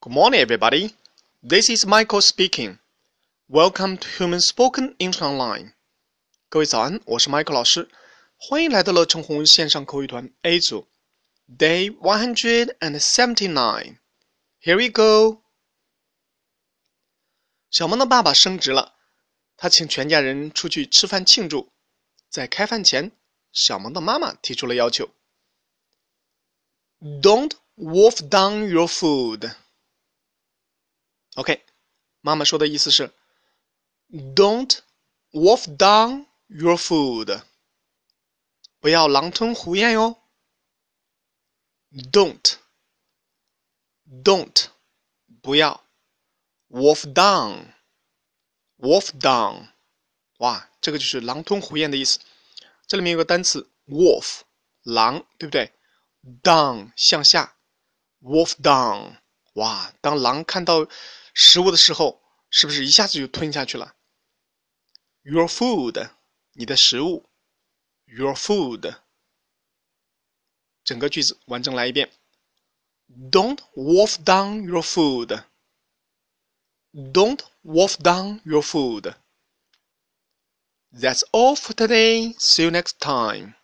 Good morning, everybody. This is Michael speaking. Welcome to Human Spoken English Online. 各位早安，我是 Michael 老师，欢迎来到了陈红线上口语团 A 组，Day one hundred and seventy-nine. Here we go. 小萌的爸爸升职了，他请全家人出去吃饭庆祝。在开饭前，小萌的妈妈提出了要求：Don't wolf down your food. OK，妈妈说的意思是：Don't wolf down your food，不要狼吞虎咽哟。Don't，don't，不要，wolf down，wolf down，哇，这个就是狼吞虎咽的意思。这里面有个单词 wolf，狼，对不对？Down 向下，wolf down，哇，当狼看到 食物的时候，是不是一下子就吞下去了？Your food，你的食物。Your food，整个句子完整来一遍。Don't wolf down your food. Don't wolf down your food. That's all for today. See you next time.